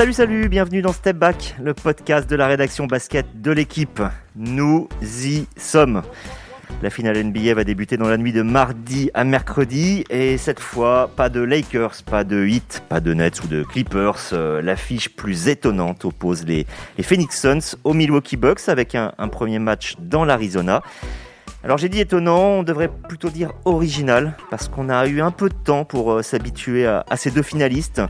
Salut, salut, bienvenue dans Step Back, le podcast de la rédaction basket de l'équipe. Nous y sommes. La finale NBA va débuter dans la nuit de mardi à mercredi et cette fois, pas de Lakers, pas de Heat, pas de Nets ou de Clippers. Euh, l'affiche plus étonnante oppose les, Phoenix Suns aux Milwaukee Bucks avec un, un premier match dans l'Arizona. Alors j'ai dit étonnant, on devrait plutôt dire original, parce qu'on a eu un peu de temps pour euh, s'habituer à, ces deux finalistes,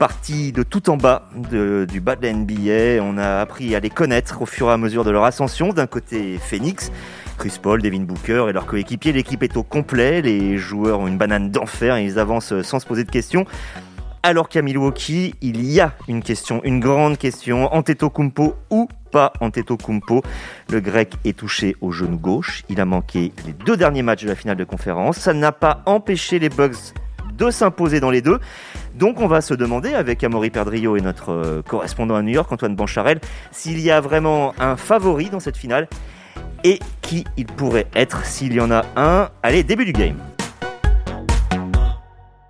partis de tout en bas du bas de la NBA. On a appris à les connaître au fur et à mesure de leur ascension. D'un côté Phoenix, Chris Paul, Devin Booker et leurs coéquipiers, l'équipe est au complet, les joueurs ont une banane d'enfer et ils avancent sans se poser de questions. Alors qu'à Milwaukee, il y a une question, une grande question, Antetokounmpo ou pas Antetokounmpo Le grec est touché au genou gauche, il a manqué les deux derniers matchs de la finale de conférence, ça n'a pas empêché les Bugs de s'imposer dans les deux. Donc on va se demander avec Amaury Perdrio et notre euh, correspondant à New York, Antoine Bancharel, s'il y a vraiment un favori dans cette finale et qui il pourrait être s'il y en a un. Allez, début du game.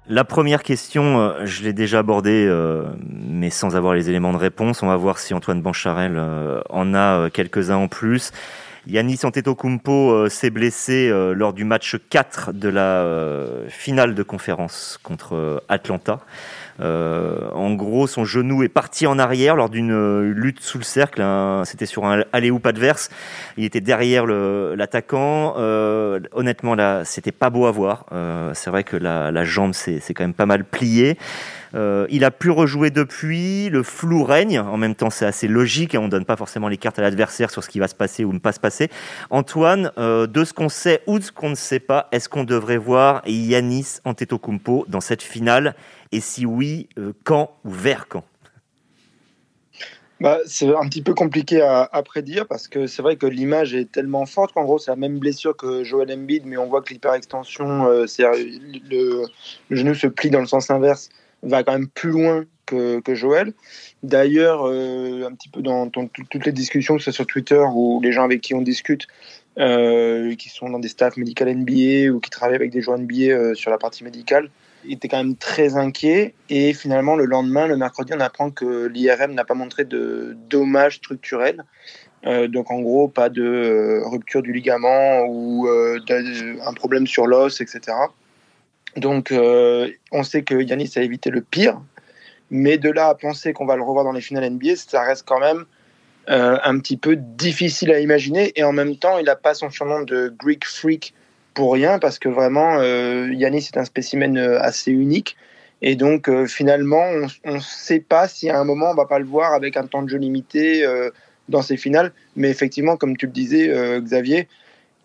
La première question, euh, je l'ai déjà abordée, euh, mais sans avoir les éléments de réponse. On va voir si Antoine Bancharel euh, en a quelques-uns en plus. Yannis Antetokounmpo s'est blessé lors du match 4 de la finale de conférence contre Atlanta. Euh, en gros, son genou est parti en arrière lors d'une euh, lutte sous le cercle. C'était sur un aller-ou adverse. Il était derrière l'attaquant. Euh, honnêtement, là, c'était pas beau à voir. C'est vrai que la, la jambe s'est quand même pas mal pliée. Euh, il a pu rejouer depuis, le flou règne, en même temps c'est assez logique, et on donne pas forcément les cartes à l'adversaire sur ce qui va se passer ou ne pas se passer. Antoine, euh, de ce qu'on sait ou de ce qu'on ne sait pas, est-ce qu'on devrait voir Yanis Antetokounmpo dans cette finale? Et si oui, euh, quand ou vers quand? Bah, c'est un petit peu compliqué à, prédire parce que c'est vrai que l'image est tellement forte qu'en gros c'est la même blessure que Joel Embiid, mais on voit que l'hyperextension, le, genou se plie dans le sens inverse va quand même plus loin que, que Joël. D'ailleurs, euh, un petit peu dans, toutes les discussions, que ce soit sur Twitter ou les gens avec qui on discute, euh, qui sont dans des staffs médicaux NBA ou qui travaillent avec des joueurs NBA euh, sur la partie médicale, étaient quand même très inquiets. Et finalement, le lendemain, le mercredi, on apprend que l'IRM n'a pas montré de dommages structurels. donc en gros, pas de rupture du ligament ou un problème sur l'os, etc. Donc, euh, on sait que Yanis a évité le pire, mais de là à penser qu'on va le revoir dans les finales NBA, ça reste quand même euh, un petit peu difficile à imaginer. Et en même temps, il n'a pas son surnom de Greek Freak pour rien, parce que vraiment, euh, Yanis est un spécimen assez unique. Et donc, finalement, on ne sait pas si à un moment, on va pas le voir avec un temps de jeu limité dans ces finales. Mais effectivement, comme tu le disais, Xavier,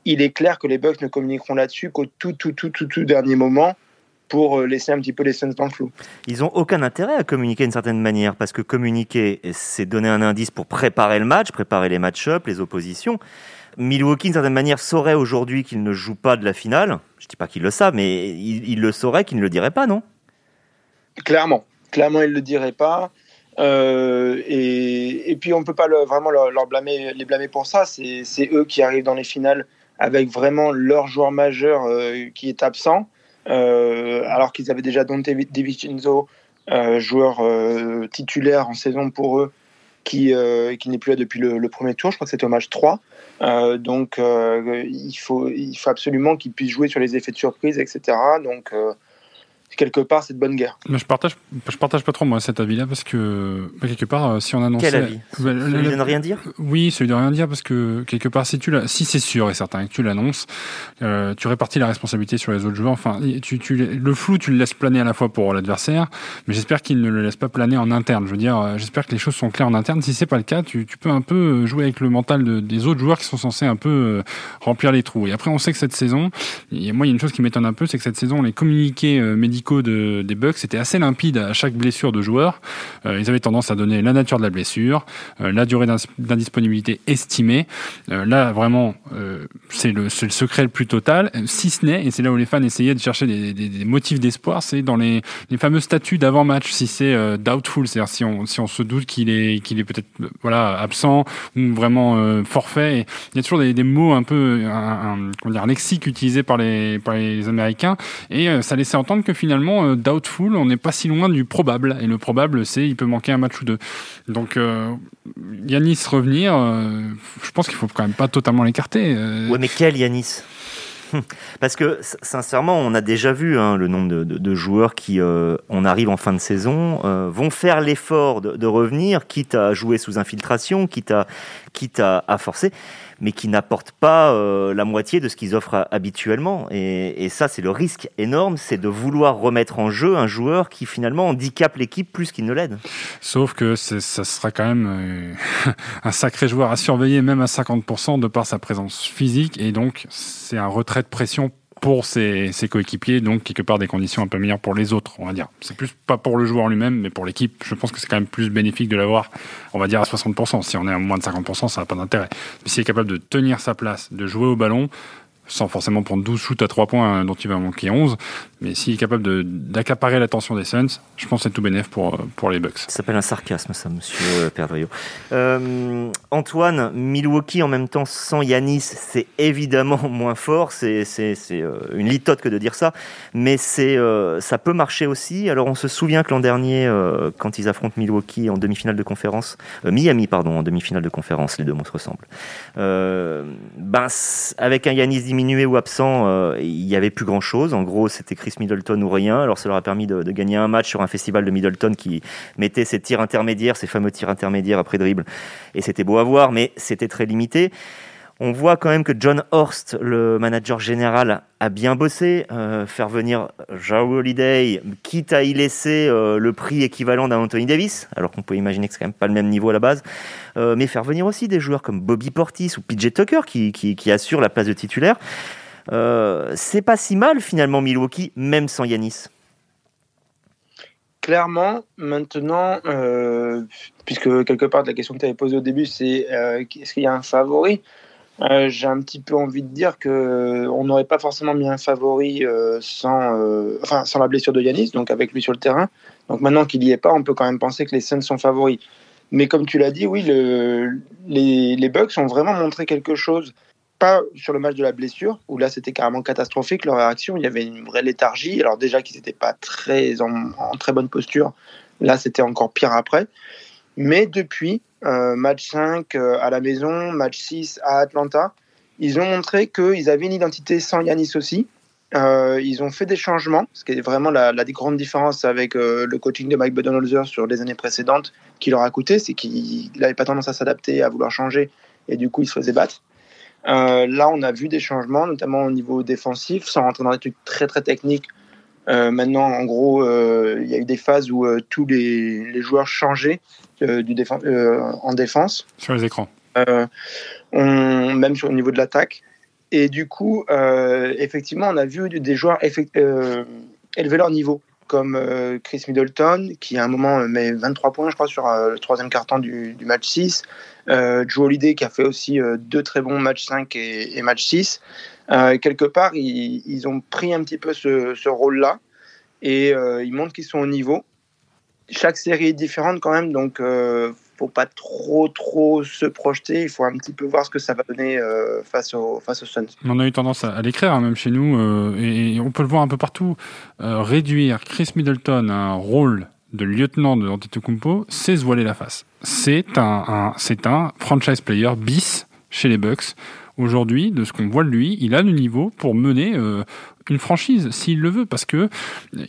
il est clair que les Bucks ne communiqueront là-dessus qu'au tout, tout, tout, tout, tout dernier moment pour euh, laisser un petit peu les Suns dans le flou. Ils n'ont aucun intérêt à communiquer d'une certaine manière, parce que communiquer, c'est donner un indice pour préparer le match, préparer les match-ups, les oppositions. Milwaukee, d'une certaine manière, saurait aujourd'hui qu'il ne joue pas de la finale. Je ne dis pas qu'il le savent, mais il, le saurait qu'il ne le dirait pas, non? Clairement. Clairement, il ne le dirait pas. Euh, et, puis, on ne peut pas vraiment leur, blâmer, les blâmer pour ça. C'est eux qui arrivent dans les finales avec vraiment leur joueur majeur euh, qui est absent. Euh, alors qu'ils avaient déjà Dante DiVincenzo, euh, joueur titulaire en saison pour eux, qui, qui n'est plus là depuis le, premier tour. Je crois que c'était au match 3. donc, il, faut, il faut absolument qu'ils puissent jouer sur les effets de surprise, etc. Donc, quelque part cette bonne guerre. Mais je partage, je partage pas trop moi cet avis-là parce que bah, quelque part, euh, si on annonce quel avis? Bah, celui de ne rien dire? Oui, celui de rien dire parce que quelque part, si tu si c'est sûr et certain que tu l'annonces, euh, tu répartis la responsabilité sur les autres joueurs. Enfin, tu, tu, le flou, tu le laisses planer à la fois pour l'adversaire, mais j'espère qu'il ne le laisse pas planer en interne. Je veux dire, euh, j'espère que les choses sont claires en interne. Si c'est pas le cas, tu, tu, peux un peu jouer avec le mental de, des autres joueurs qui sont censés un peu remplir les trous. Et après, on sait que cette saison, et moi, il y a une chose qui m'étonne un peu, c'est que cette saison, les communiqués médicaux de, des Bucks était assez limpide à chaque blessure de joueur. Euh, ils avaient tendance à donner la nature de la blessure, euh, la durée d'indisponibilité estimée. Euh, là, vraiment, c'est le, secret le plus total. Si ce n'est, et c'est là où les fans essayaient de chercher des, motifs d'espoir, c'est dans les, fameux statuts d'avant-match. Si c'est doubtful, c'est-à-dire si on, si on se doute qu'il est, peut-être absent ou vraiment forfait. Il y a toujours des, mots un peu, un, un, comment un lexique utilisé par les, par les Américains, et ça laissait entendre que finalement finalement, euh, doubtful, on n'est pas si loin du probable. Et le probable, c'est il peut manquer un match ou deux. Donc, euh, Yanis revenir, euh, je pense qu'il faut quand même pas totalement l'écarter. Ouais, mais quel Yanis? Parce que sincèrement, on a déjà vu hein, le nombre de, de, joueurs qui, euh, on arrive en fin de saison, vont faire l'effort de, revenir, quitte à jouer sous infiltration, quitte à, quitte à forcer mais qui n'apportent pas euh, la moitié de ce qu'ils offrent habituellement. Et, ça, c'est le risque énorme, c'est de vouloir remettre en jeu un joueur qui finalement handicape l'équipe plus qu'il ne l'aide. Sauf que ça sera quand même euh, un sacré joueur à surveiller, même à 50% de par sa présence physique. Et donc, c'est un retrait de pression pour ses, ses, coéquipiers, donc quelque part des conditions un peu meilleures pour les autres, on va dire. C'est plus pas pour le joueur lui-même, mais pour l'équipe. Je pense que c'est quand même plus bénéfique de l'avoir, on va dire, à 60%. Si on est à moins de 50%, ça n'a pas d'intérêt. Mais s'il est capable de tenir sa place, de jouer au ballon, sans forcément prendre 12 shoots à 3 points hein, dont il va manquer 11. Mais s'il est capable d'accaparer l'attention des Suns, je pense que c'est tout bénef pour, pour les Bucks. Ça s'appelle un sarcasme, ça, monsieur. Euh, Antoine, Milwaukee en même temps sans Yanis, c'est évidemment moins fort. C'est euh, une litote que de dire ça. Mais euh, ça peut marcher aussi. Alors, on se souvient que l'an dernier, euh, quand ils affrontent Milwaukee en demi-finale de conférence, euh, Miami, pardon, en demi-finale de conférence, les deux mots se ressemblent. ben, avec un Yanis diminué ou absent, euh, il n'y avait plus grand chose. En gros, c'était Chris Middleton ou rien. Alors, ça leur a permis de, de, gagner un match sur un festival de Middleton qui mettait ses tirs intermédiaires, ses fameux tirs intermédiaires après dribble. Et c'était beau à voir, mais c'était très limité. On voit quand même que John Horst, le manager général, a bien bossé. Euh, faire venir Jao Holiday, quitte à y laisser euh, le prix équivalent d'un Anthony Davis, alors qu'on peut imaginer que c'est quand même pas le même niveau à la base, euh, mais faire venir aussi des joueurs comme Bobby Portis ou PJ Tucker qui, assurent la place de titulaire. C'est pas si mal finalement Milwaukee, même sans Yanis. Clairement, maintenant, puisque quelque part la question que tu avais posée au début, c'est est-ce qu'il y a un favori? Euh, J'ai un petit peu envie de dire que on n'aurait pas forcément mis un favori sans, enfin, sans la blessure de Yanis, donc avec lui sur le terrain. Donc maintenant qu'il n'y est pas, on peut quand même penser que les Suns sont favoris. Mais comme tu l'as dit, oui, le, les, les Bucks ont vraiment montré quelque chose pas sur le match de la blessure, où là c'était carrément catastrophique leur réaction. Il y avait une vraie léthargie. Alors, déjà qu'ils n'étaient pas très en, très bonne posture, là c'était encore pire après. Mais depuis, euh, match 5 euh, à la maison, match 6 à Atlanta, ils ont montré qu'ils avaient une identité sans Yanis aussi. Euh, ils ont fait des changements, ce qui est vraiment la, grande différence avec le coaching de Mike Budenholzer sur les années précédentes, qui leur a coûté, c'est qu'il n'avait pas tendance à s'adapter, à vouloir changer, et du coup il se faisait battre. Là, on a vu des changements, notamment au niveau défensif, sans rentrer dans des trucs très très techniques. Euh, maintenant, en gros, euh, il y a eu des phases où euh, tous les, les, joueurs changeaient du en défense. Sur les écrans. On, même sur le niveau de l'attaque. Et du coup, effectivement, on a vu des joueurs élever leur niveau comme Chris Middleton, qui à un moment met 23 points, je crois, sur le troisième quart-temps du, du, match 6. Euh, Joe Holiday, qui a fait aussi deux très bons matchs 5 et, et match 6. Quelque part, ils, ont pris un petit peu ce, rôle-là et ils montrent qu'ils sont au niveau. Chaque série est différente quand même, donc faut pas trop trop se projeter. Il faut un petit peu voir ce que ça va donner euh, face aux face aux Suns. On a eu tendance à, l'écrire hein, même chez nous euh, et, on peut le voir un peu partout. Euh, réduire Chris Middleton à un rôle de lieutenant de Antetokounmpo, c'est se voiler la face. C'est un c'est un franchise player bis chez les Bucks. Aujourd'hui, de ce qu'on voit de lui, il a le niveau pour mener euh, une franchise s'il le veut, parce que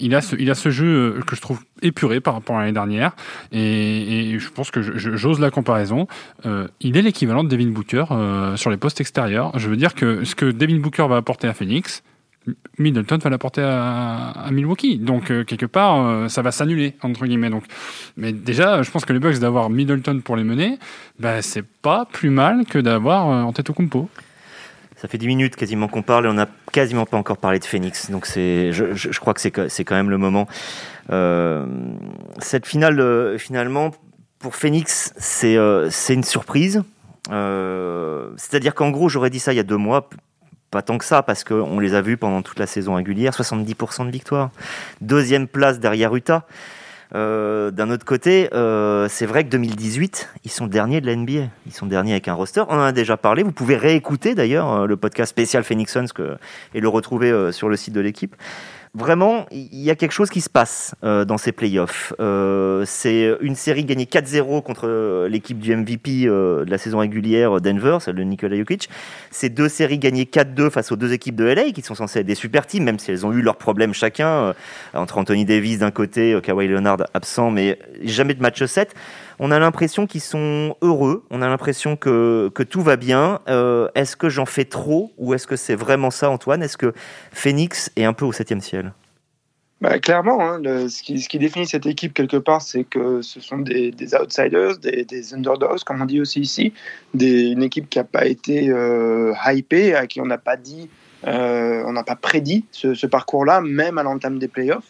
il a ce, il a ce jeu que je trouve épuré par rapport à l'année dernière, et, et, je pense que j'ose la comparaison. Euh, il est l'équivalent de Devin Booker euh, sur les postes extérieurs. Je veux dire que ce que Devin Booker va apporter à Phoenix, Middleton va l'apporter à, à, Milwaukee. Donc, euh, quelque part, euh, ça va s'annuler, entre guillemets. Donc, mais déjà, je pense que les Bucks d'avoir Middleton pour les mener, bah, c'est pas plus mal que d'avoir euh, Antetokounmpo. Ça fait 10 minutes quasiment qu'on parle et on n'a quasiment pas encore parlé de Phoenix. Donc, c'est, je, crois que c'est, c'est quand même le moment. Euh, cette finale, finalement, pour Phoenix, c'est, c'est une surprise. c'est-à-dire qu'en gros, j'aurais dit ça il y a deux mois pas tant que ça, parce qu'on les a vus pendant toute la saison régulière, 70% de victoire. Deuxième place derrière Utah. Euh, D'un autre côté, euh, c'est vrai que 2018, ils sont derniers de la NBA. Ils sont derniers avec un roster. On en a déjà parlé. Vous pouvez réécouter d'ailleurs le podcast spécial Phoenix Suns et le retrouver euh, sur le site de l'équipe. Vraiment, il y a quelque chose qui se passe euh, dans ces playoffs. Euh, c'est une série gagnée 4-0 contre euh, l'équipe du MVP de la saison régulière Denver, celle de Nikola Jokic. C'est deux séries gagnées 4-2 face aux deux équipes de LA qui sont censées être des super teams, même si elles ont eu leurs problèmes chacun, entre Anthony Davis d'un côté, Kawhi Leonard absent, mais jamais de match 7 on a l'impression qu'ils sont heureux, on a l'impression que, tout va bien. Euh, est-ce que j'en fais trop ou est-ce que c'est vraiment ça, Antoine? Est-ce que Phoenix est un peu au septième ciel? Bah, clairement, hein, ce, qui, ce, qui, définit cette équipe quelque part, c'est que ce sont des, outsiders, des, underdogs, comme on dit aussi ici, une équipe qui n'a pas été euh, hypée, à qui on n'a pas dit, euh, on n'a pas prédit ce, ce parcours-là, même à l'entame des playoffs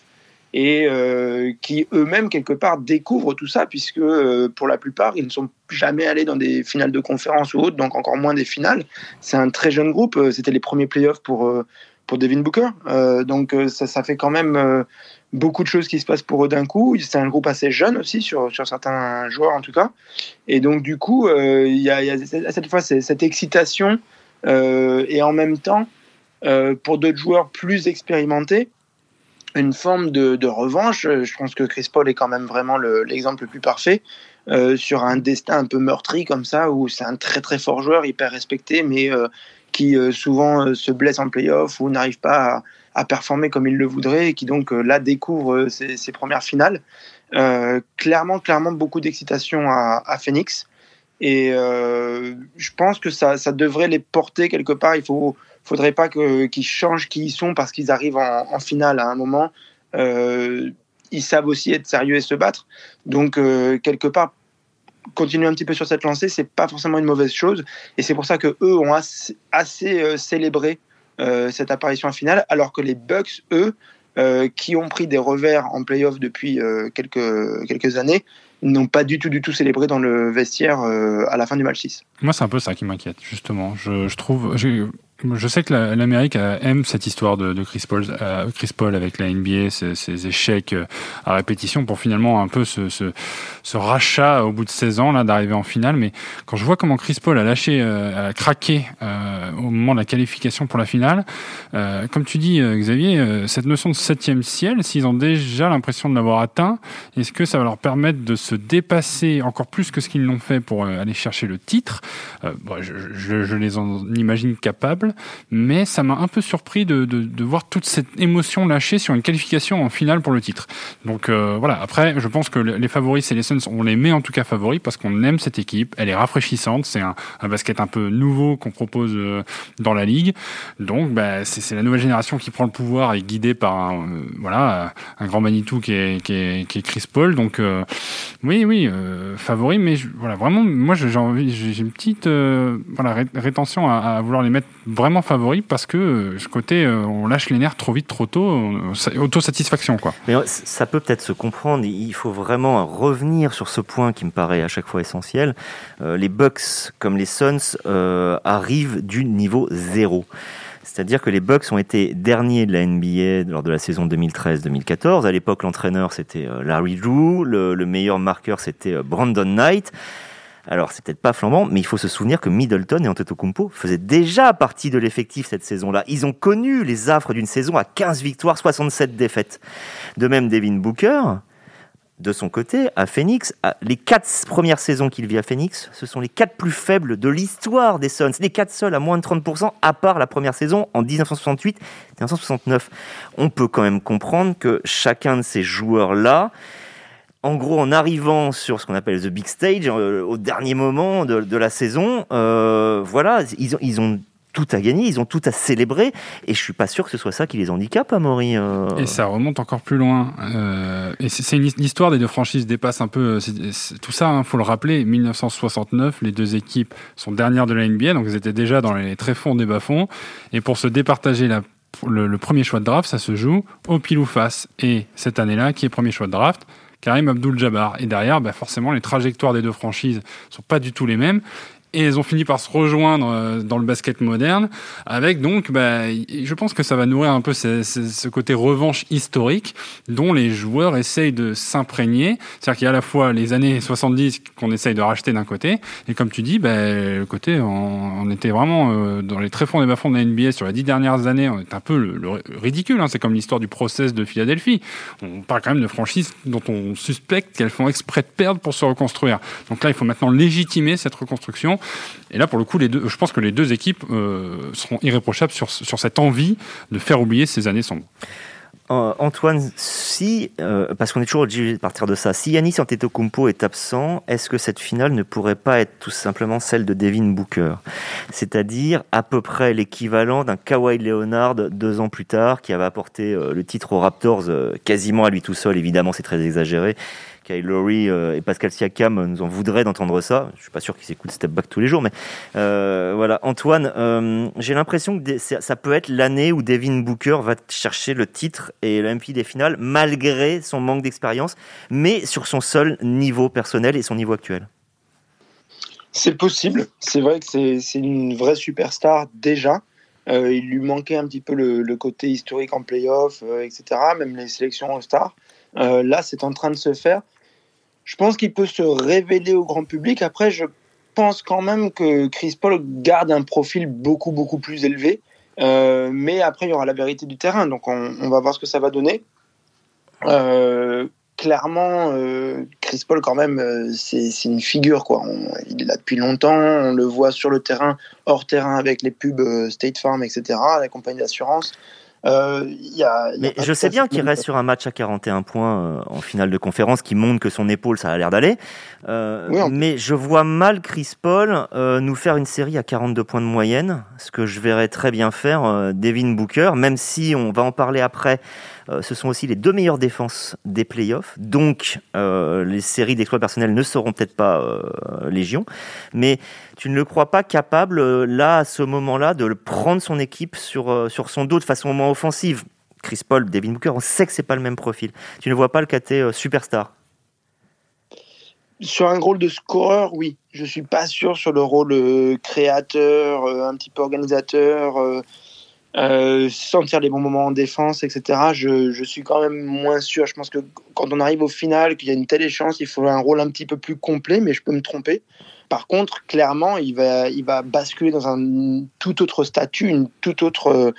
et euh, qui eux-mêmes quelque part découvrent tout ça puisque euh, pour la plupart ils ne sont jamais allés dans des finales de conférence ou autres, donc encore moins des finales. C'est un très jeune groupe, euh, c'était les premiers playoffs pour pour Devin Booker, donc ça, ça, fait quand même beaucoup de choses qui se passent pour eux d'un coup. C'est un groupe assez jeune aussi sur sur certains joueurs en tout cas, et donc du coup il y, a, y, a cette fois cette excitation et en même temps pour d'autres joueurs plus expérimentés une forme de, revanche. Euh, je pense que Chris Paul est quand même vraiment l'exemple le, plus parfait euh, sur un destin un peu meurtri comme ça, où c'est un très très fort joueur, hyper respecté, mais euh, qui souvent se blesse en playoff ou n'arrive pas à, performer comme il le voudrait, et qui donc là découvre ses, premières finales. clairement, clairement beaucoup d'excitation à, Phoenix. Et je pense que ça, ça devrait les porter quelque part. Il faut faudrait pas qu'ils changent qui ils sont parce qu'ils arrivent en, finale à un moment. Euh, ils savent aussi être sérieux et se battre. Donc, euh, quelque part, continuer un petit peu sur cette lancée, c'est pas forcément une mauvaise chose. Et c'est pour ça que eux ont assez, euh, célébré cette apparition en finale, alors que les Bucks, eux, qui ont pris des revers en playoff depuis quelques, quelques années, n'ont pas du tout, du tout célébré dans le vestiaire à la fin du match 6. Moi, c'est un peu ça qui m'inquiète, justement. Je, je trouve, je sais que l'Amérique aime cette histoire de, Chris, Paul, euh, Chris Paul avec la NBA, ses, échecs euh, à répétition pour finalement un peu ce, rachat au bout de 16 ans là d'arriver en finale. Mais quand je vois comment Chris Paul a lâché, euh, a craqué au moment de la qualification pour la finale, comme tu dis Xavier, cette notion de septième ciel, s'ils ont déjà l'impression de l'avoir atteint, est-ce que ça va leur permettre de se dépasser encore plus que ce qu'ils l'ont fait pour aller chercher le titre? Je, je les en imagine capables mais ça m'a un peu surpris de, voir toute cette émotion lâchée sur une qualification en finale pour le titre. Donc euh, voilà, après, je pense que les favoris, c'est les Suns, on les met en tout cas favoris parce qu'on aime cette équipe, elle est rafraîchissante, c'est un, basket un peu nouveau qu'on propose euh, dans la ligue. Donc bah, c'est la nouvelle génération qui prend le pouvoir et guidée par un, euh, voilà, un grand Manitou qui est, qui est, qui est Chris Paul. Donc oui, oui, favori, mais voilà, vraiment, moi j'ai envie, j'ai une petite voilà, rétention à, vouloir les mettre vraiment favori parce que euh, ce côté, euh, on lâche les nerfs trop vite, trop tôt, euh, autosatisfaction. Quoi. Mais ça peut peut-être se comprendre. Il faut vraiment revenir sur ce point qui me paraît à chaque fois essentiel. les Bucks, comme les Suns, arrivent du niveau zéro. C'est-à-dire que les Bucks ont été derniers de la NBA lors de la saison 2013-2014. À l'époque, l'entraîneur, c'était Larry Drew. Le, le meilleur marqueur, c'était Brandon Knight. Alors, c'est peut-être pas flambant, mais il faut se souvenir que Middleton et Antetokounmpo faisaient déjà partie de l'effectif cette saison-là. Ils ont connu les affres d'une saison à 15 victoires, 67 défaites. De même, Devin Booker, de son côté, à Phoenix, les quatre premières saisons qu'il vit à Phoenix, ce sont les quatre plus faibles de l'histoire des Suns. Les quatre seuls à moins de 30%, à part la première saison en 1968 1969. On peut quand même comprendre que chacun de ces joueurs-là, en gros, en arrivant sur ce qu'on appelle the big stage, euh, au dernier moment de, la saison, euh, voilà, ils ont, tout à gagner, ils ont tout à célébrer, et je suis pas sûr que ce soit ça qui les handicape, Amaury. Euh. Et ça remonte encore plus loin. et c'est une histoire des deux franchises dépasse un peu tout ça. Il hein, faut le rappeler. 1969, les deux équipes sont dernières de la NBA, donc elles étaient déjà dans les très fonds des bas-fonds. Et pour se départager le, le, premier choix de draft, ça se joue au pile ou face. Et cette année-là, qui est premier choix de draft Karim Abdul-Jabbar. Et derrière, bah forcément, les trajectoires des deux franchises sont pas du tout les mêmes. Et elles ont fini par se rejoindre euh, dans le basket moderne, avec donc, bah, je pense que ça va nourrir un peu ce, ce, côté revanche historique dont les joueurs essayent de s'imprégner. C'est-à-dire qu'il y a à la fois les années 70 qu'on essaye de racheter d'un côté, et comme tu dis, bah, le côté, on, on était vraiment euh, dans les très fonds des bas-fonds de la NBA sur les dix dernières années, on est un peu le, ridicule. Hein. C'est comme l'histoire du process de Philadelphie. On parle quand même de franchises dont on suspecte qu'elles font exprès de perdre pour se reconstruire. Donc là, il faut maintenant légitimer cette reconstruction. Et là, pour le coup, je pense que les deux équipes euh, seront irréprochables sur, sur cette envie de faire oublier ces années sombres. Euh, Antoine, si, euh, parce qu'on est toujours obligé de partir de ça, si Yanis Antetokounmpo est absent, est-ce que cette finale ne pourrait pas être tout simplement celle de Devin Booker? C'est-à-dire à peu près l'équivalent d'un Kawhi Leonard deux ans plus tard, qui avait apporté le titre aux Raptors quasiment à lui tout seul, évidemment c'est très exagéré, Kyle Lowry euh, et Pascal Siakam nous en voudraient d'entendre ça. Je suis pas sûr qu'ils écoutent Step Back tous les jours, mais euh, voilà. Antoine, euh, j'ai l'impression que ça peut être l'année où Devin Booker va chercher le titre et le MVP des finales, malgré son manque d'expérience, mais sur son seul niveau personnel et son niveau actuel. C'est possible. C'est vrai que c'est une vraie superstar déjà. il lui manquait un petit peu le, côté historique en playoff, etc. Même les sélections All-Star. là, c'est en train de se faire je pense qu'il peut se révéler au grand public. Après, je pense quand même que Chris Paul garde un profil beaucoup, beaucoup plus élevé. Euh, mais après, il y aura la vérité du terrain. Donc, on, va voir ce que ça va donner. Euh, clairement, euh, Chris Paul, quand même, c'est une figure. Quoi. il est là depuis longtemps. On le voit sur le terrain, hors terrain, avec les pubs State Farm, etc., la compagnie d'assurance. Euh, mais je sais bien qu'il reste sur un match à 41 points euh, en finale de conférence, qui montre que son épaule, ça a l'air d'aller. Euh, mais je vois mal Chris Paul nous faire une série à 42 points de moyenne, ce que je verrais très bien faire Devin Booker, même si on va en parler après. Ce sont aussi les deux meilleures défenses des playoffs, donc les séries d'exploits personnels ne seront peut-être pas légion. Mais tu ne le crois pas capable, euh, là, à ce moment-là, de prendre son équipe sur, euh, sur son dos de façon moins offensive Chris Paul, Devin Booker, on sait que c'est pas le même profil. Tu ne vois pas le KT euh, superstar? Sur un rôle de scoreur, oui. Je suis pas sûr sur le rôle créateur, un petit peu organisateur, sentir les bons moments en défense, etc. Je, suis quand même moins sûr. Je pense que quand on arrive au final, qu'il y a une telle échéance, il faut un rôle un petit peu plus complet, mais je peux me tromper. Par contre, clairement, il va, il va basculer dans un tout autre statut, une toute autre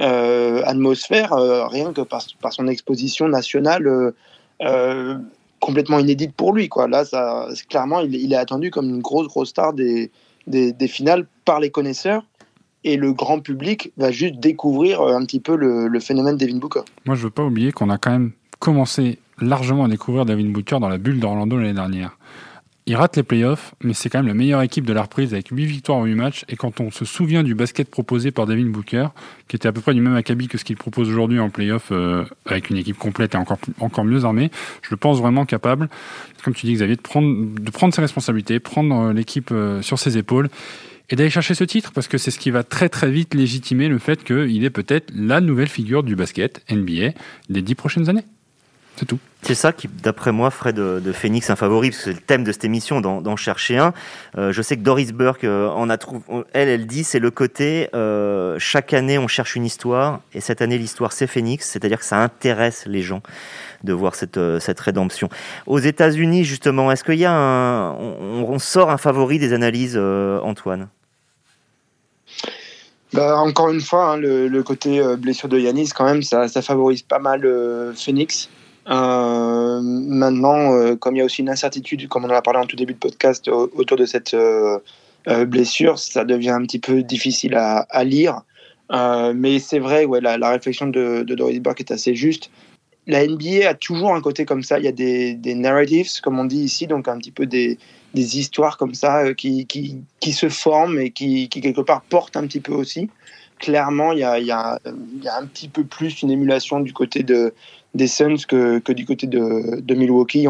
euh, atmosphère, euh, rien que par, son exposition nationale euh, complètement inédite pour lui. Quoi. Là, ça, clairement, il, est attendu comme une grosse, grosse star des, des, finales par les connaisseurs et le grand public va juste découvrir un petit peu le, le phénomène Devin Booker. Moi, je ne veux pas oublier qu'on a quand même commencé largement à découvrir Devin Booker dans la bulle d'Orlando l'année dernière. Il rate les playoffs, mais c'est quand même la meilleure équipe de la reprise avec 8 victoires en 8 matchs. Et quand on se souvient du basket proposé par Devin Booker, qui était à peu près du même acabit que ce qu'il propose aujourd'hui en playoff euh, avec une équipe complète et encore, encore mieux armée, je le pense vraiment capable, comme tu dis Xavier, de prendre, de prendre ses responsabilités, prendre euh, l'équipe euh, sur ses épaules et d'aller chercher ce titre parce que c'est ce qui va très très vite légitimer le fait qu'il est peut-être la nouvelle figure du basket NBA des 10 prochaines années. C'est tout. C'est ça qui, d'après moi, ferait de, Phoenix un favori, parce que c'est le thème de cette émission, d'en chercher un. Euh, je sais que Doris Burke euh, en a trouvé, elle, elle dit, c'est le côté, euh, chaque année on cherche une histoire, et cette année l'histoire c'est Phoenix, c'est-à-dire que ça intéresse les gens de voir cette, cette rédemption. Aux États-Unis, justement, est-ce qu'il y a un, on, sort un favori des analyses, Antoine? Bah, encore une fois, hein, le, côté blessure de Yanis, quand même, ça, ça favorise pas mal Phoenix. Euh, maintenant, euh, comme il y a aussi une incertitude, comme on en a parlé en tout début de podcast, autour de cette euh, blessure, ça devient un petit peu difficile à, lire. mais c'est vrai, ouais, la, réflexion de, Doris Burke est assez juste. La NBA a toujours un côté comme ça. Il y a des, narratives, comme on dit ici, donc un petit peu des, histoires comme ça qui, se forment et qui, quelque part, portent un petit peu aussi clairement, il y a, un petit peu plus une émulation du côté de, des Suns que, du côté de, Milwaukee.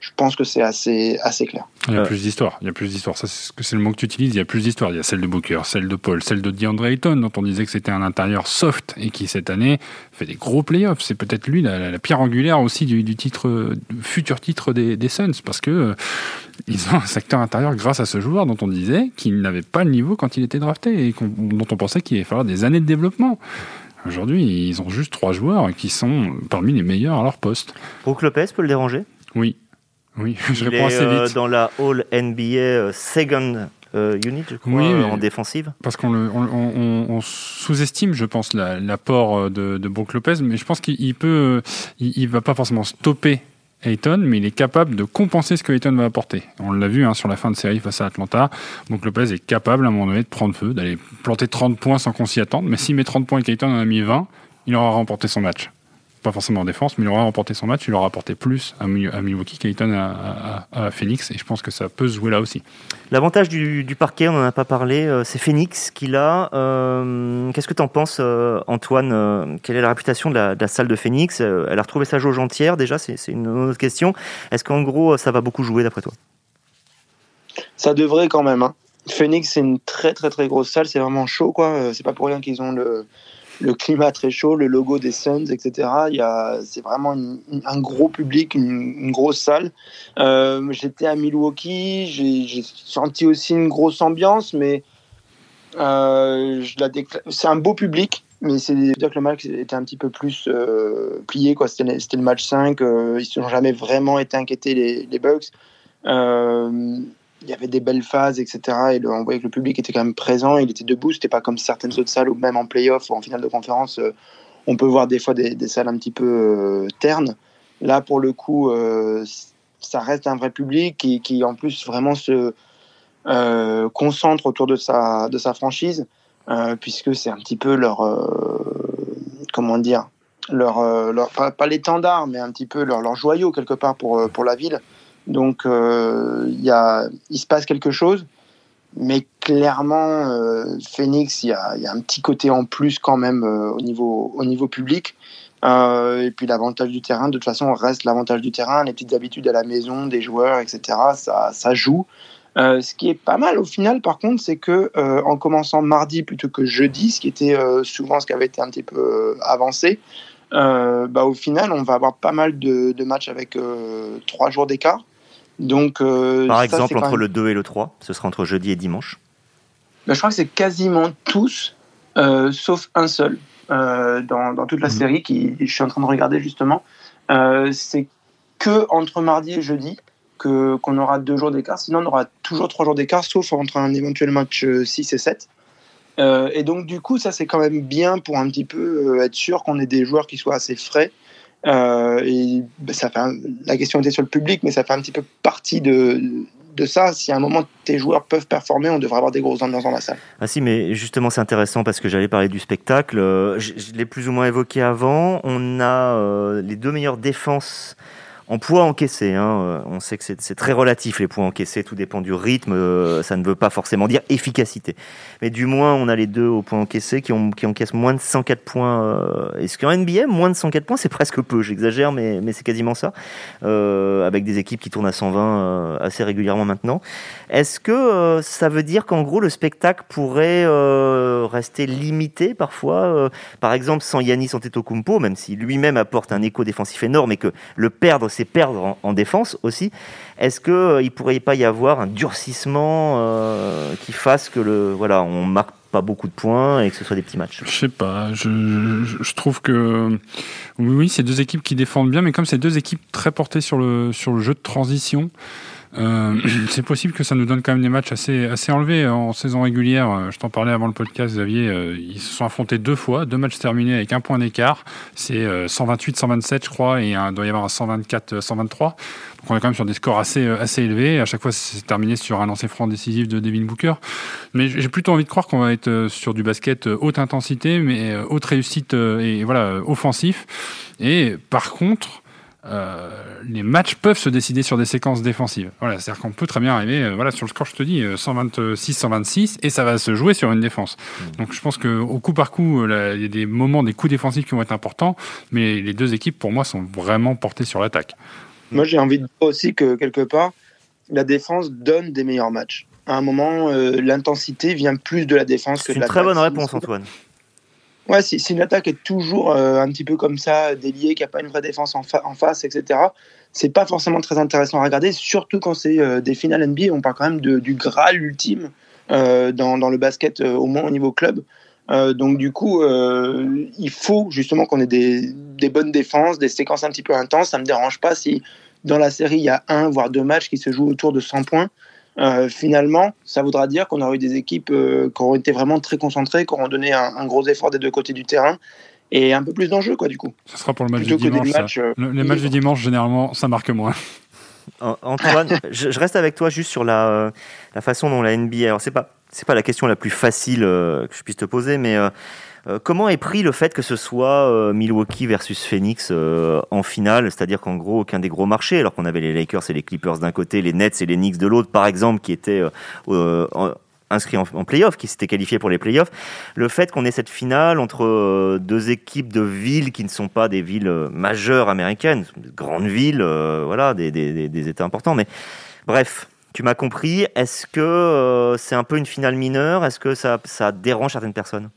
Je pense que c'est assez, assez clair. Il y a plus d'histoire. Il y a plus d'histoire. Ça, c'est le mot que tu utilises. Il y a plus d'histoire. Il y a celle de Booker, celle de Paul, celle de DeAndre Ayton, dont on disait que c'était un intérieur soft et qui, cette année, fait des gros playoffs. C'est peut-être lui la, pierre angulaire aussi du, titre, futur titre des, des, Suns parce que euh, ils ont un secteur intérieur grâce à ce joueur dont on disait qu'il n'avait pas le niveau quand il était drafté et dont on pensait qu'il allait falloir des années de développement. Aujourd'hui, ils ont juste trois joueurs qui sont parmi les meilleurs à leur poste. Brook Lopez peut le déranger? Oui. Oui, je Il réponds assez est, vite. dans la All NBA euh, Second euh, Unit, je crois, Oui, euh, en défensive. Parce qu'on le- on, on- on sous-estime, je pense, la- l'apport de, de Brook Lopez, mais je pense qu'il il peut, il, il va pas forcément stopper Ayton, mais il est capable de compenser ce que Ayton va apporter. On l'a vu hein, sur la fin de série face à Atlanta. Brook Lopez est capable à un moment donné de prendre feu, d'aller planter 30 points sans qu'on s'y attende. Mais s'il met 30 points et qu'Ayton en a mis 20, il aura remporté son match. Pas forcément en défense, mais il aura remporté son match. Il aura apporté plus à, Mi- à Milwaukee qu'Ayton à, à- à Phoenix. Et je pense que ça peut se jouer là aussi. L'avantage du, du parquet, on n'en a pas parlé, euh, c'est Phoenix qui l'a. Euh, Qu'est-ce que tu en penses, euh, Antoine Quelle est la réputation de la, de la salle de Phoenix Elle a retrouvé sa jauge entière déjà, c'est une autre question. Est-ce qu'en gros, ça va beaucoup jouer d'après toi? Ça devrait quand même. Hein. Phoenix, c'est une très très très grosse salle. C'est vraiment chaud, quoi. C'est pas pour rien qu'ils ont le, le climat très chaud, le logo des Suns, etc. Il y a, c'est vraiment un gros public, une, grosse salle. Euh, j'étais à Milwaukee, j'ai, senti aussi une grosse ambiance, mais euh, c'est un beau public. Mais c'est dire que le match était un petit peu plus euh, plié. Quoi. C'était, le- match 5. euh, ils n'ont jamais vraiment été inquiétés, les, les Bucks. Il y avait des belles phases, etc. Et on voyait que le public était quand même présent, il était debout. C'était pas comme certaines autres salles, ou même en playoff ou en finale de conférence, euh, on peut voir des fois des, des salles un petit peu euh, ternes. Là, pour le coup, euh, ça reste un vrai public qui, qui en plus vraiment se concentre autour de sa, de sa franchise, puisque c'est un petit peu leur. comment dire leur, leur, pas, pas l'étendard, mais un petit peu leur, leur joyau quelque part pour, pour la ville. Donc euh, il se passe quelque chose, mais clairement euh, Phoenix, il y a, un petit côté en plus quand même euh, au niveau au niveau public. Et puis l'avantage du terrain, de toute façon, reste l'avantage du terrain, les petites habitudes à la maison des joueurs, etc. Ça, joue. Ce qui est pas mal au final, par contre, c'est que en commençant mardi plutôt que jeudi, ce qui était souvent ce qui avait été un petit peu avancé, euh, bah, au final, on va avoir pas mal de, de matchs avec euh, trois jours d'écart. Donc, euh, Par ça, exemple, entre même- le 2 et le 3, ce sera entre jeudi et dimanche. bah, je crois que c'est quasiment tous, euh, sauf un seul, dans, dans toute la Mhm. série, qui je suis en train de regarder justement. C'est que entre mardi et jeudi qu'on aura deux jours d'écart. Sinon, on aura toujours trois jours d'écart, sauf entre un éventuel match euh, 6 et 7. Euh, et donc, du coup, ça, c'est quand même bien pour un petit peu euh, être sûr qu'on ait des joueurs qui soient assez frais. Euh, bah, la question était sur le public, mais ça fait un petit peu partie de, ça. Si à un moment tes joueurs peuvent performer, on devrait avoir des grosses ambiances dans la salle. Ah si, mais justement c'est intéressant parce que j'allais parler du spectacle. Je, l'ai plus ou moins évoqué avant. On a les deux meilleures défenses en poids encaissé. Hein. Euh, On sait que c'est très relatif les points encaissés, tout dépend du rythme. euh, Ça ne veut pas forcément dire efficacité. Mais du moins, on a les deux au point encaissé qui, ont, qui encaissent moins de 104 points. euh, Est-ce qu'en NBA, moins de 104 points, c'est presque peu. J'exagère, mais, mais c'est quasiment ça. Avec des équipes qui tournent à 120 euh, assez régulièrement maintenant. Est-ce que ça veut dire qu'en gros le spectacle pourrait rester limité parfois Par exemple, sans Yanis Antetokounmpo, même si lui-même apporte un écho défensif énorme et que le perdre, c'est perdre en, en défense aussi. Est-ce que euh, il pourrait pas y avoir un durcissement euh, qui fasse que le voilà, on marque pas beaucoup de points et que ce soit des petits matchs? Je sais pas. Je trouve que oui, oui, c'est deux équipes qui défendent bien, mais comme c'est deux équipes très portées sur le sur le jeu de transition, euh, c'est possible que ça nous donne quand même des matchs assez assez enlevés en saison régulière. Euh, Je t'en parlais avant le podcast, Xavier. euh, Ils se sont affrontés deux fois, deux matchs terminés avec un point d'écart. C'est 128-127, je crois, et il doit y avoir un 124-123. Donc on est quand même sur des scores assez assez élevés. À chaque fois, c'est terminé sur un lancer franc décisif de Devin Booker. Mais j'ai plutôt envie de croire qu'on va être sur du basket haute intensité, mais haute réussite et voilà offensif. Et par contre, euh, les matchs peuvent se décider sur des séquences défensives. Voilà, c'est-à-dire qu'on peut très bien arriver, euh, voilà, sur le score, je te dis, 126-126, et ça va se jouer sur une défense. Donc je pense qu'au coup par coup, euh, il y a des moments, des coups défensifs qui vont être importants, mais les deux équipes, pour moi, sont vraiment portées sur l'attaque. Moi, j'ai envie de dire aussi que quelque part, la défense donne des meilleurs matchs. À un moment, euh, l'intensité vient plus de la défense que de C'est une très bonne réponse, Antoine. Ouais, si, si une attaque est toujours euh, un petit peu comme ça, déliée, qui n'a pas une vraie défense en, fa- en face, etc., c'est pas forcément très intéressant à regarder, surtout quand c'est euh, des finales NBA. On parle quand même du Graal ultime euh, dans, dans le basket, au moins au niveau club. Donc, du coup, il faut justement qu'on ait des, des bonnes défenses, des séquences un petit peu intenses. Ça me dérange pas si dans la série, il y a un, voire deux matchs qui se jouent autour de 100 points. Euh, finalement, ça voudra dire qu'on aurait eu des équipes euh, qui auraient été vraiment très concentrées, qui auront donné un, un gros effort des deux côtés du terrain et un peu plus d'enjeu, quoi, du coup. Ce sera pour le match Plutôt du dimanche. matchs. euh, Le- les matchs du dimanche, généralement, ça marque moins. An- Antoine, je, je reste avec toi juste sur la, la façon dont la NBA. Alors c'est pas c'est pas la question la plus facile euh, que je puisse te poser, mais euh, euh, comment est pris le fait que ce soit Milwaukee versus Phoenix en finale, c'est-à-dire qu'en gros aucun des gros marchés, alors qu'on avait les Lakers et les Clippers d'un côté, les Nets et les Knicks de l'autre, par exemple, qui étaient en- inscrits en, en playoff, qui s'étaient qualifiés pour les playoffs, le fait qu'on ait cette finale entre deux équipes de villes qui ne sont pas des villes majeures américaines, de grandes villes, voilà, des États importants, mais bref. Tu m'as compris. Est-ce que euh, c'est un peu une finale mineure? Est-ce que ça, ça dérange certaines personnes?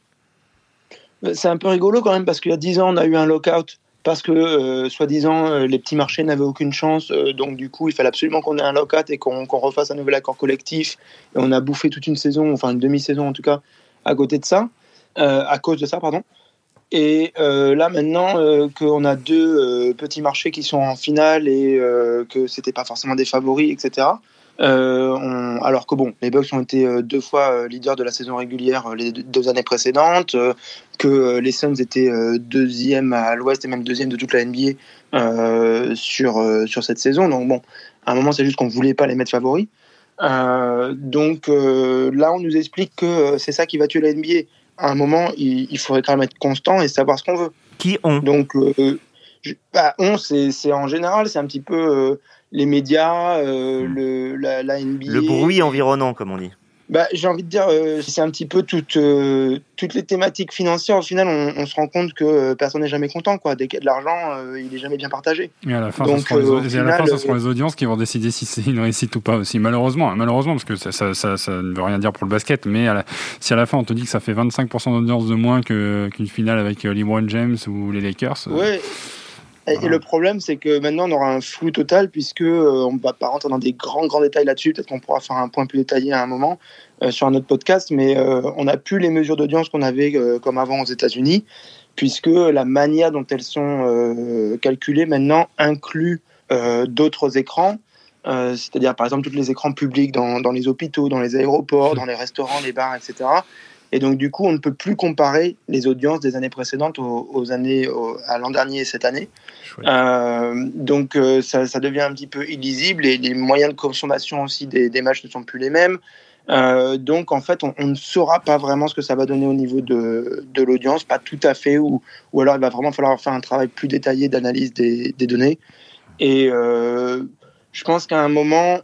C'est un peu rigolo quand même parce qu'il y a 10 ans, on a eu un lockout parce que, euh, soi-disant, euh, les petits marchés n'avaient aucune chance. euh, donc, du coup, il fallait absolument qu'on ait un lockout et qu'on refasse un nouvel accord collectif. Et on a bouffé toute une saison, enfin une demi-saison en tout cas, à côté de ça, euh, à cause de ça, pardon. Et euh, là, maintenant euh, qu'on a deux euh, petits marchés qui sont en finale et euh, que c'était pas forcément des favoris, etc. euh, on- alors que bon, les Bucks ont été euh, deux fois euh, leaders de la saison régulière les deux, années précédentes, que les Suns étaient deuxième à l'Ouest et même deuxième de toute la NBA euh, sur sur cette saison. Donc bon, à un moment, c'est juste qu'on voulait pas les mettre favoris. Euh, donc là, on nous explique que c'est ça qui va tuer la NBA. À un moment, il, il faudrait quand même être constant et savoir ce qu'on veut. Qui ont? Donc, euh, je- bah, on, c'est c'est en général, c'est un petit peu les médias, euh, le, la, la NBA. Le bruit environnant, comme on dit. Bah, J'ai envie de dire, euh, c'est un petit peu toutes, euh, toutes les thématiques financières. Au final, on, on se rend compte que personne n'est jamais content. Quoi. Dès qu'il y a de l'argent, euh, il est jamais bien partagé. Et à la fin, Donc, ce seront les, euh, au et à la fin, final, ce seront les audiences qui vont décider si c'est une réussite ou pas aussi. Malheureusement, hein, malheureusement, parce que ça, ça, ça, ça ne veut rien dire pour le basket. Mais à la- si à la fin on te dit que ça fait 25% d'audience de moins que- qu'une finale avec LeBron James ou les Lakers, euh, Ouais. Et, le problème, c'est que maintenant, on aura un flou total, puisque euh, on va pas rentrer dans des grands, grands détails là-dessus. Peut-être qu'on pourra faire un point plus détaillé à un moment euh, sur un autre podcast, mais euh, on n'a plus les mesures d'audience qu'on avait comme avant aux États-Unis, puisque la manière dont elles sont calculées maintenant inclut d'autres écrans. euh, c'est-à-dire par exemple tous les écrans publics dans, dans les hôpitaux, dans les aéroports, dans les restaurants, les bars, etc. Et donc du coup, on ne peut plus comparer les audiences des années précédentes aux, aux années à l'an dernier et cette année. Euh, donc euh, ça, ça devient un petit peu illisible et les moyens de consommation aussi des, des matchs ne sont plus les mêmes. Euh, donc en fait, on, on ne saura pas vraiment ce que ça va donner au niveau de, de l'audience, pas tout à fait, ou, ou alors il va vraiment falloir faire un travail plus détaillé d'analyse des, des données. Et je pense qu'à un moment,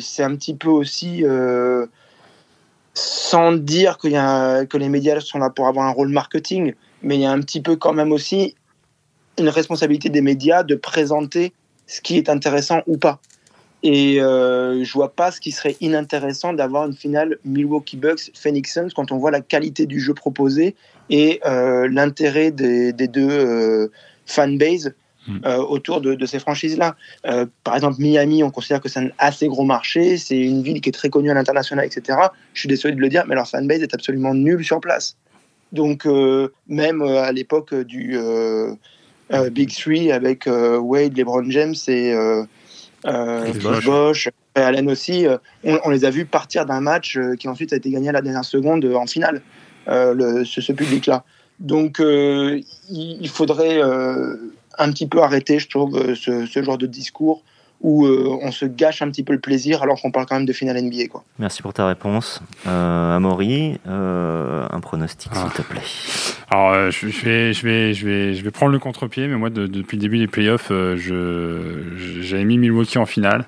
c'est un petit peu aussi, sans dire y a, que les médias sont là pour avoir un rôle marketing, mais il y a un petit peu quand même aussi une responsabilité des médias de présenter ce qui est intéressant ou pas. Et euh, je vois pas ce qui serait inintéressant d'avoir une finale Milwaukee Bucks Phoenix Suns quand on voit la qualité du jeu proposé et euh, l'intérêt des, deux euh, fanbases. Euh, autour de, de ces franchises-là. Euh, par exemple, Miami, on considère que c'est un assez gros marché, c'est une ville qui est très connue à l'international, etc. Je suis désolé de le dire, mais leur fanbase est absolument nulle sur place. Donc, euh, même à l'époque du Big Three avec Wade, LeBron James et. Bosh, et Allen aussi, on, on les a vus partir d'un match qui ensuite a été gagné à la dernière seconde en finale, le- ce, ce public-là. Donc, il, il faudrait un petit peu arrêter, je trouve, euh, ce, ce genre de discours où euh, on se gâche un petit peu le plaisir alors qu'on parle quand même de finale NBA. Quoi. Merci pour ta réponse. Euh, Amaury, euh, un pronostic, Ah. s'il te plaît. Alors, euh, je, je vais, je, vais, je, vais, je vais prendre le contre-pied, mais moi, de- depuis le début des playoffs, euh, j'avais mis Milwaukee en finale.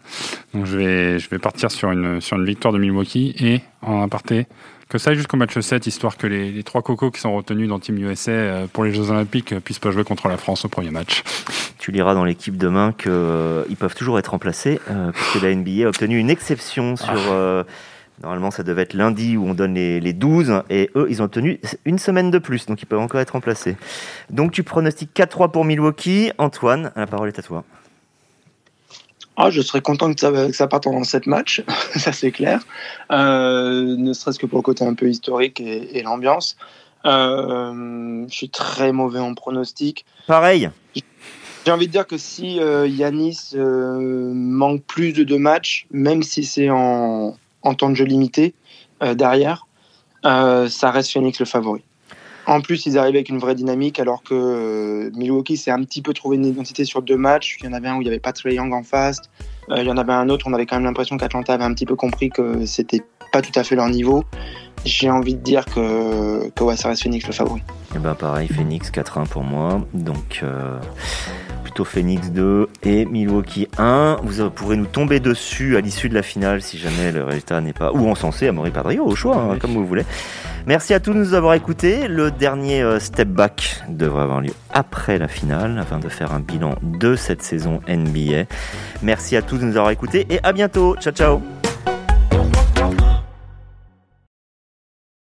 Donc, je vais, je vais partir sur une, sur une victoire de Milwaukee et, en aparté, que ça aille jusqu'au match 7, histoire que les, les trois cocos qui sont retenus dans Team USA euh, pour les Jeux Olympiques euh, puissent pas jouer contre la France au premier match. tu liras dans l'équipe demain qu'ils peuvent toujours être remplacés, puisque la NBA a obtenu une exception sur. Ah. Normalement, ça devait être lundi où on donne les, les, 12 et eux, ils ont obtenu une semaine de plus, donc ils peuvent encore être remplacés. Donc tu pronostiques 4-3 pour Milwaukee. Antoine, la parole est à toi. Ah, je serais content que ça, que ça parte en 7 matchs, ça c'est clair. Euh, ne serait-ce que pour le côté un peu historique et, l'ambiance. Euh, je suis très mauvais en pronostic. Pareil. J'ai envie de dire que si euh, Yanis manque plus de deux matchs, même si c'est en, en temps de jeu limité derrière, ça reste Phoenix le favori. En plus, ils arrivent avec une vraie dynamique, alors que euh, Milwaukee s'est un petit peu trouvé une identité sur deux matchs. Il y en avait un où il n'y avait pas Trey Young en face. Euh, il y en avait un autre où on avait quand même l'impression qu'Atlanta avait un petit peu compris que c'était pas tout à fait leur niveau. J'ai envie de dire que, que ouais, ça reste Phoenix le favori. Et eh ben pareil, Phoenix 4-1 pour moi. Donc euh, plutôt Phoenix 2 et Milwaukee 1. Vous pourrez nous tomber dessus à l'issue de la finale si jamais le résultat n'est pas. Ou encensé à Maury Padrio, au choix, hein, comme vous voulez. Merci à tous de nous avoir écoutés. Le dernier euh, step back devrait avoir lieu après la finale afin de faire un bilan de cette saison NBA. Merci à tous de nous avoir écoutés et à bientôt. Ciao ciao